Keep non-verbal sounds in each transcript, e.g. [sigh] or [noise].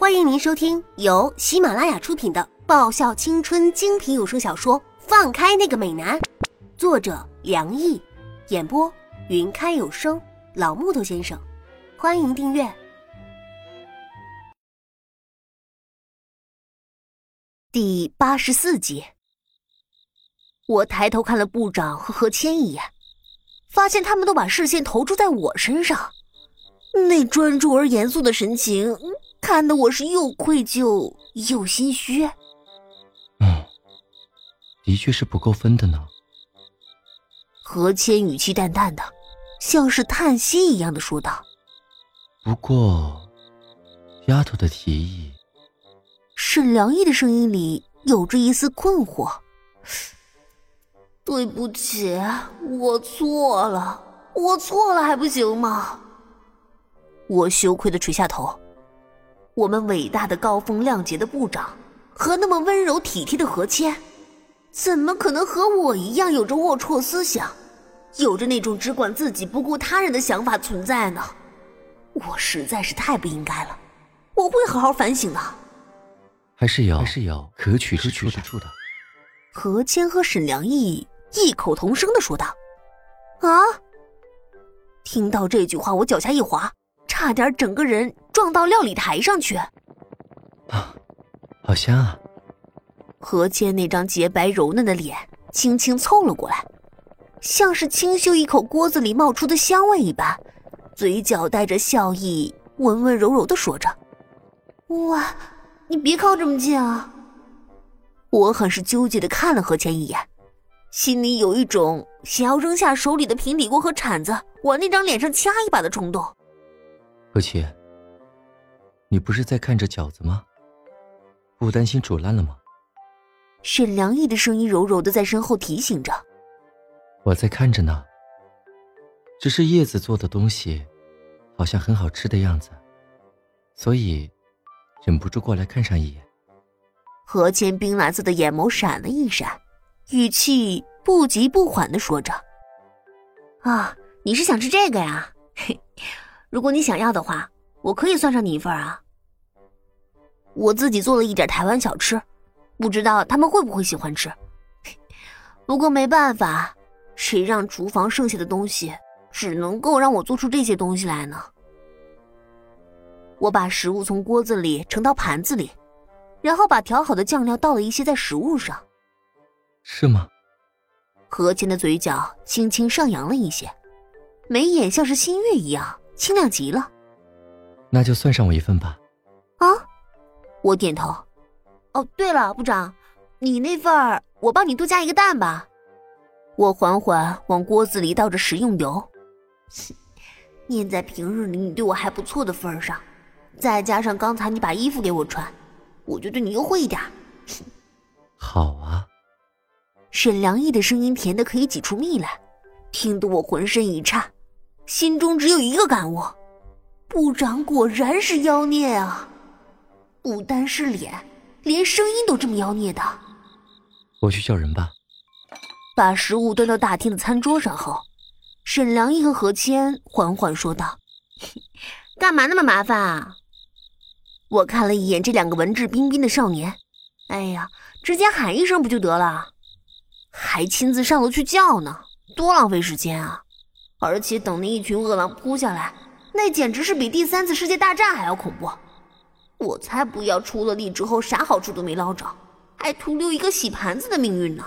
欢迎您收听由喜马拉雅出品的爆笑青春精品有声小说《放开那个美男》，作者梁毅，演播云开有声老木头先生。欢迎订阅。第八十四集，我抬头看了部长和何谦一眼，发现他们都把视线投注在我身上，那专注而严肃的神情。看得我是又愧疚又心虚。嗯，的确是不够分的呢。何谦语气淡淡的，像是叹息一样的说道：“不过，丫头的提议。”沈良毅的声音里有着一丝困惑：“对不起，我错了，我错了还不行吗？”我羞愧的垂下头。我们伟大的高风亮节的部长和那么温柔体贴的何谦，怎么可能和我一样有着龌龊思想，有着那种只管自己不顾他人的想法存在呢？我实在是太不应该了，我会好好反省的。还是有还是有可取之处的。何谦和沈良义异口同声的说道：“啊！”听到这句话，我脚下一滑。差点整个人撞到料理台上去，啊，好香啊！何谦那张洁白柔嫩的脸轻轻凑了过来，像是清嗅一口锅子里冒出的香味一般，嘴角带着笑意，温温柔柔的说着：“哇，你别靠这么近啊！”我很是纠结的看了何谦一眼，心里有一种想要扔下手里的平底锅和铲子，往那张脸上掐一把的冲动。何琪，你不是在看着饺子吗？不担心煮烂了吗？沈良义的声音柔柔的在身后提醒着。我在看着呢。只是叶子做的东西，好像很好吃的样子，所以忍不住过来看上一眼。何谦冰蓝色的眼眸闪了一闪，语气不急不缓的说着：“啊，你是想吃这个呀？”嘿。[laughs] 如果你想要的话，我可以算上你一份啊。我自己做了一点台湾小吃，不知道他们会不会喜欢吃。[laughs] 不过没办法，谁让厨房剩下的东西只能够让我做出这些东西来呢？我把食物从锅子里盛到盘子里，然后把调好的酱料倒了一些在食物上。是吗？何谦的嘴角轻轻上扬了一些，眉眼像是新月一样。清亮极了，那就算上我一份吧。啊，我点头。哦，对了，部长，你那份儿我帮你多加一个蛋吧。我缓缓往锅子里倒着食用油。念在平日里你对我还不错的份上，再加上刚才你把衣服给我穿，我就对你优惠一点。好啊。沈良义的声音甜的可以挤出蜜来，听得我浑身一颤。心中只有一个感悟：部长果然是妖孽啊！不单是脸，连声音都这么妖孽的。我去叫人吧。把食物端到大厅的餐桌上后，沈良一和何谦缓缓说道：“ [laughs] 干嘛那么麻烦啊？”我看了一眼这两个文质彬彬的少年，哎呀，直接喊一声不就得了？还亲自上楼去叫呢，多浪费时间啊！而且等那一群饿狼扑下来，那简直是比第三次世界大战还要恐怖。我才不要出了力之后啥好处都没捞着，还徒留一个洗盘子的命运呢。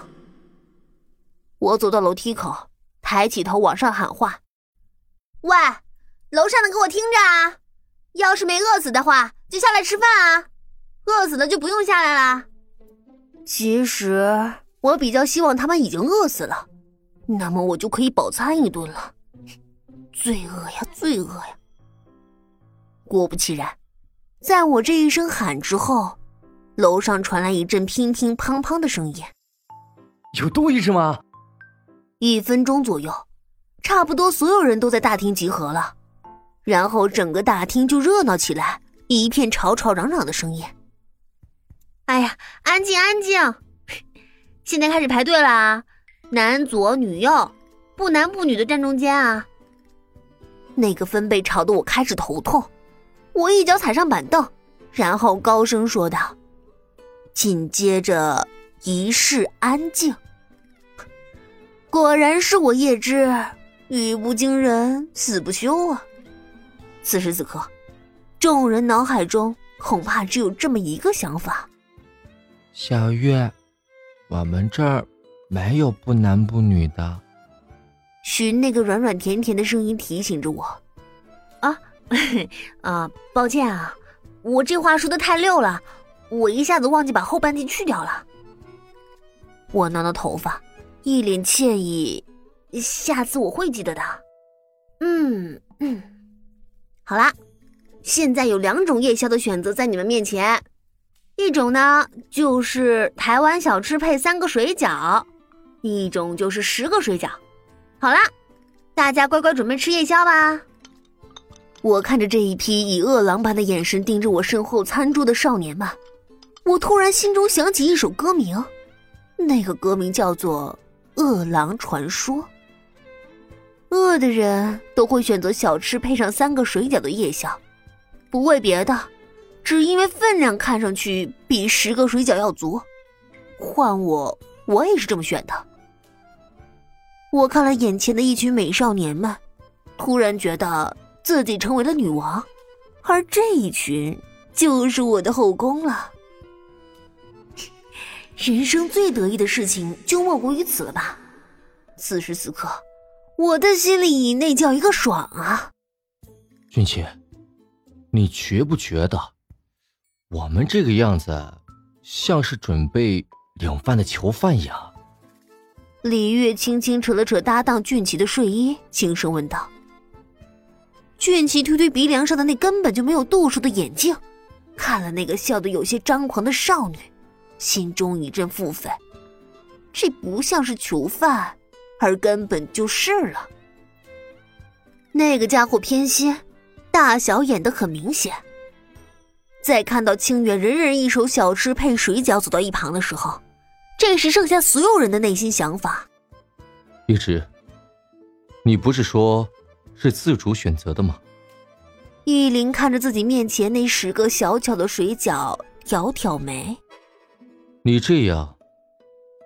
我走到楼梯口，抬起头往上喊话：“喂，楼上的给我听着啊！要是没饿死的话，就下来吃饭啊；饿死了就不用下来了。”其实我比较希望他们已经饿死了，那么我就可以饱餐一顿了。罪恶呀，罪恶呀！果不其然，在我这一声喊之后，楼上传来一阵乒乒乓乓的声音。有多一只吗？一分钟左右，差不多所有人都在大厅集合了，然后整个大厅就热闹起来，一片吵吵嚷嚷的声音。哎呀，安静安静！[laughs] 现在开始排队了啊，男左女右，不男不女的站中间啊。那个分贝吵得我开始头痛，我一脚踩上板凳，然后高声说道。紧接着一世安静。果然是我叶芝，语不惊人死不休啊！此时此刻，众人脑海中恐怕只有这么一个想法：小月，我们这儿没有不男不女的。寻那个软软甜甜的声音提醒着我：“啊，啊，抱歉啊，我这话说的太溜了。”我一下子忘记把后半句去掉了。我挠挠头发，一脸歉意。下次我会记得的。嗯嗯，好啦，现在有两种夜宵的选择在你们面前，一种呢就是台湾小吃配三个水饺，一种就是十个水饺。好啦，大家乖乖准备吃夜宵吧。我看着这一批以饿狼般的眼神盯着我身后餐桌的少年们。我突然心中想起一首歌名，那个歌名叫做《饿狼传说》。饿的人都会选择小吃配上三个水饺的夜宵，不为别的，只因为分量看上去比十个水饺要足。换我，我也是这么选的。我看了眼前的一群美少年们，突然觉得自己成为了女王，而这一群就是我的后宫了。[laughs] 人生最得意的事情就莫过于此了吧？此时此刻，我的心里那叫一个爽啊！俊奇，你觉不觉得我们这个样子像是准备领饭的囚犯一样？李月轻轻扯了扯搭档俊奇的睡衣，轻声问道。俊奇推推鼻梁上的那根本就没有度数的眼镜，看了那个笑得有些张狂的少女。心中一阵腹诽，这不像是囚犯，而根本就是了。那个家伙偏心，大小眼的很明显。在看到清远人人一手小吃配水饺走到一旁的时候，这时剩下所有人的内心想法。一直，你不是说是自主选择的吗？玉林看着自己面前那十个小巧的水饺，挑挑眉。你这样，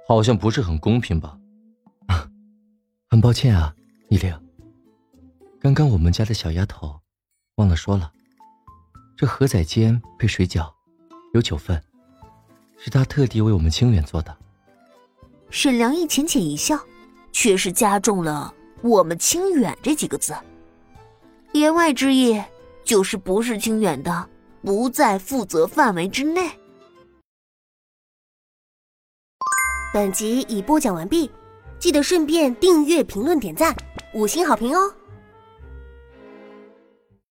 好像不是很公平吧？啊，很抱歉啊，依玲。刚刚我们家的小丫头忘了说了，这河仔煎配水饺有九份，是她特地为我们清远做的。沈良义浅浅一笑，却是加重了“我们清远”这几个字，言外之意就是不是清远的，不在负责范围之内。本集已播讲完毕，记得顺便订阅、评论、点赞、五星好评哦！